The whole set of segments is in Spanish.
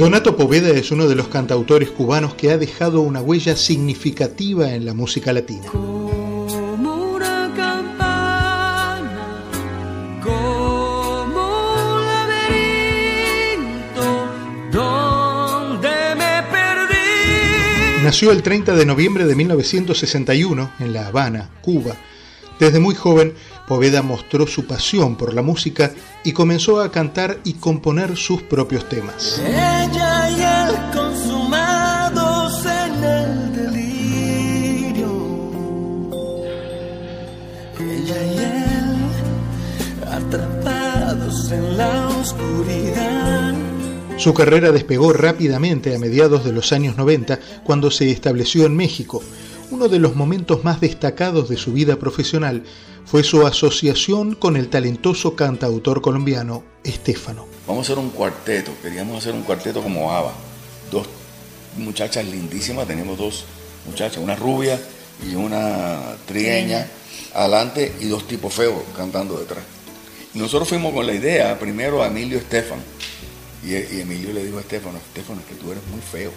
Donato Poveda es uno de los cantautores cubanos que ha dejado una huella significativa en la música latina. Nació el 30 de noviembre de 1961 en La Habana, Cuba. Desde muy joven, Poveda mostró su pasión por la música y comenzó a cantar y componer sus propios temas. Ella y él consumados en el delirio. Ella y él atrapados en la oscuridad. Su carrera despegó rápidamente a mediados de los años 90 cuando se estableció en México. Uno de los momentos más destacados de su vida profesional fue su asociación con el talentoso cantautor colombiano Estefano. Vamos a hacer un cuarteto, queríamos hacer un cuarteto como Ava. Dos muchachas lindísimas, tenemos dos muchachas, una rubia y una trieña adelante y dos tipos feos cantando detrás. Y nosotros fuimos con la idea, primero a Emilio Estefano y, Emilio le dijo a Estefano, Estefano, que tú eres muy feo.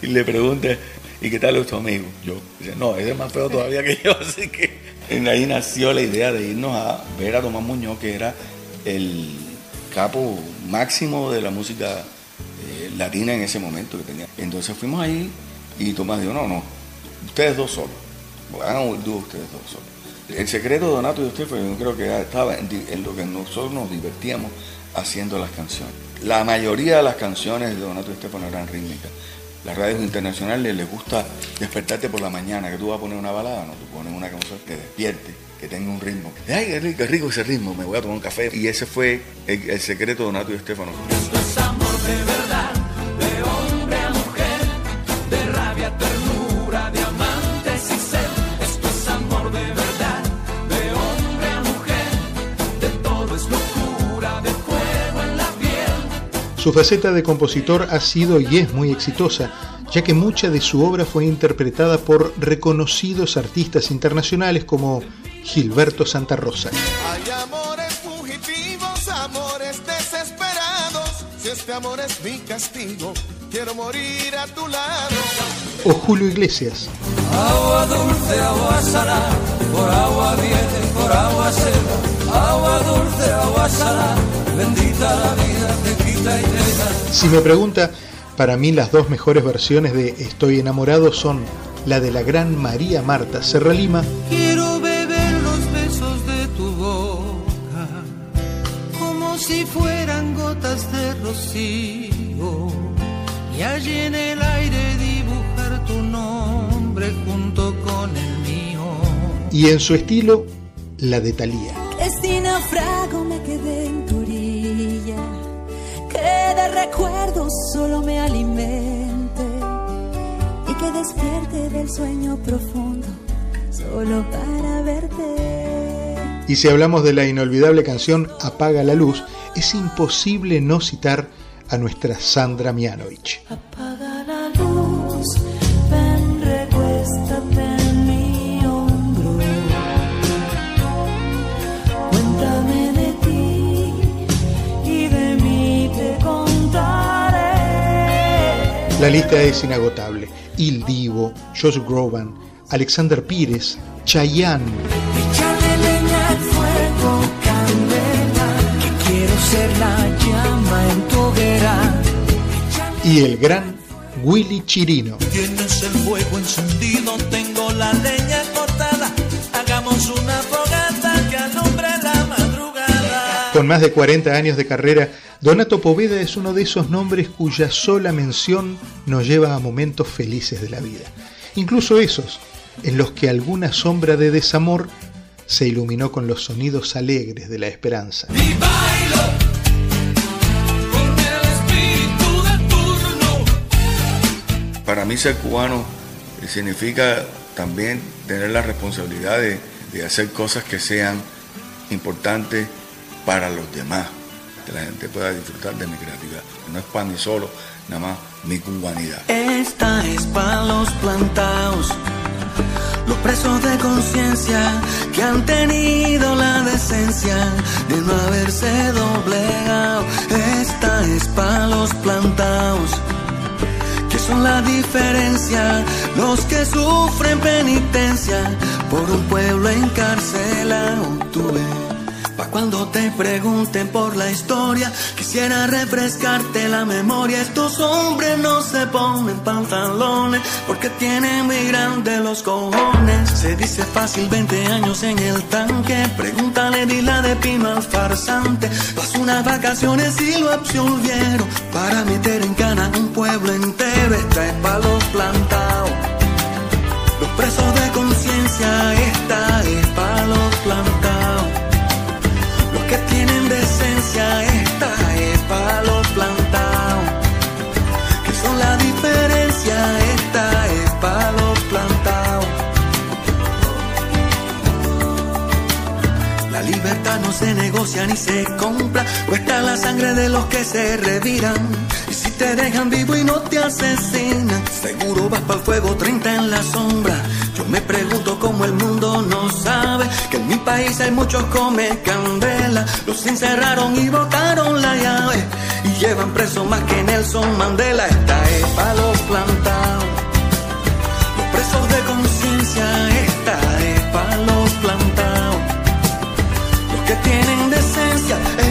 Y le pregunta, ¿y qué tal es tu amigo? Yo, dice, no, ese es más feo todavía que yo, así que ahí nació la idea de irnos a ver a Tomás Muñoz, que era el capo máximo de la música eh, latina en ese momento que tenía. Entonces fuimos ahí y Tomás dijo, no, no, ustedes dos solos, hagan un dúo ustedes dos solos. El secreto de Donato y Estefano yo creo que estaba en lo que nosotros nos divertíamos haciendo las canciones. La mayoría de las canciones de Donato Estefano eran rítmicas. Las radios internacionales les gusta despertarte por la mañana, que tú vas a poner una balada, no, tú pones una canción que despierte, que tenga un ritmo. Ay, qué rico, qué rico ese ritmo, me voy a tomar un café. Y ese fue el, secreto de Donato y Estefano. Su faceta de compositor ha sido y es muy exitosa, ya que mucha de su obra fue interpretada por reconocidos artistas internacionales como Gilberto Santa Rosa. Hay amores fugitivos, amores desesperados. Si este amor es mi castigo, quiero morir a tu lado. O Julio Iglesias. Agua dulce, agua salada, por agua viene, por agua se va. Agua dulce, agua salada, bendita la vida, Si me pregunta, para mí las dos mejores versiones de Estoy enamorado son la de la gran María Marta Serralima Quiero beber los besos de tu boca, como si fueran gotas de rocío, y allí en el aire dibujar tu nombre junto con el mío. y en su estilo la de Thalía. Que si naufrago me quedé en tu recuerdos solo me alimente y que despierte del sueño profundo solo para verte. Y si hablamos de la inolvidable canción Apaga la luz, es imposible no citar a nuestra Sandra Mianovich. La lista es inagotable. Il Divo, Josh Groban, Alexander Pires, Chayanne, leña al fuego, candela, que quiero ser la llama en tu hoguera. y el gran Willy Chirino. Tienes el fuego encendido, tengo la leña cortada. Hagamos una Con más de 40 años de carrera, Donato Poveda es uno de esos nombres cuya sola mención nos lleva a momentos felices de la vida. Incluso esos, en los que alguna sombra de desamor se iluminó con los sonidos alegres de la esperanza. Y bailo. Para mí ser cubano significa también tener la responsabilidad de, de hacer cosas que sean importantes para los demás, que la gente pueda disfrutar de mi creatividad. No es para mí solo, nada más mi cubanidad. Esta es para los plantados, los presos de conciencia que han tenido la decencia de no haberse doblegado. Esta es para los plantados, son la diferencia, los que sufren penitencia por un pueblo encarcelado. Tú. Cuando te pregunten por la historia, quisiera refrescarte la memoria. Estos hombres no se ponen pantalones porque tienen muy grandes los cojones. Se dice fácil 20 años en el tanque. Pregúntale, dila de pino al farsante. Pasó unas vacaciones y lo absolvieron para meter en cana un pueblo entero. Esta es pa' los plantados. Los presos de conciencia, ni se compra, cuesta la sangre de los que se reviran. Y si te dejan vivo y no te asesinan, seguro vas para el fuego 30 en la sombra. Yo me pregunto cómo el mundo no sabe que en mi país hay muchos come candela. Los encerraron y botaron la llave y llevan preso más que Nelson Mandela. Esta es pa' los plantados, los presos de conciencia. Esta es pa' los plantados, los que tienen decencia.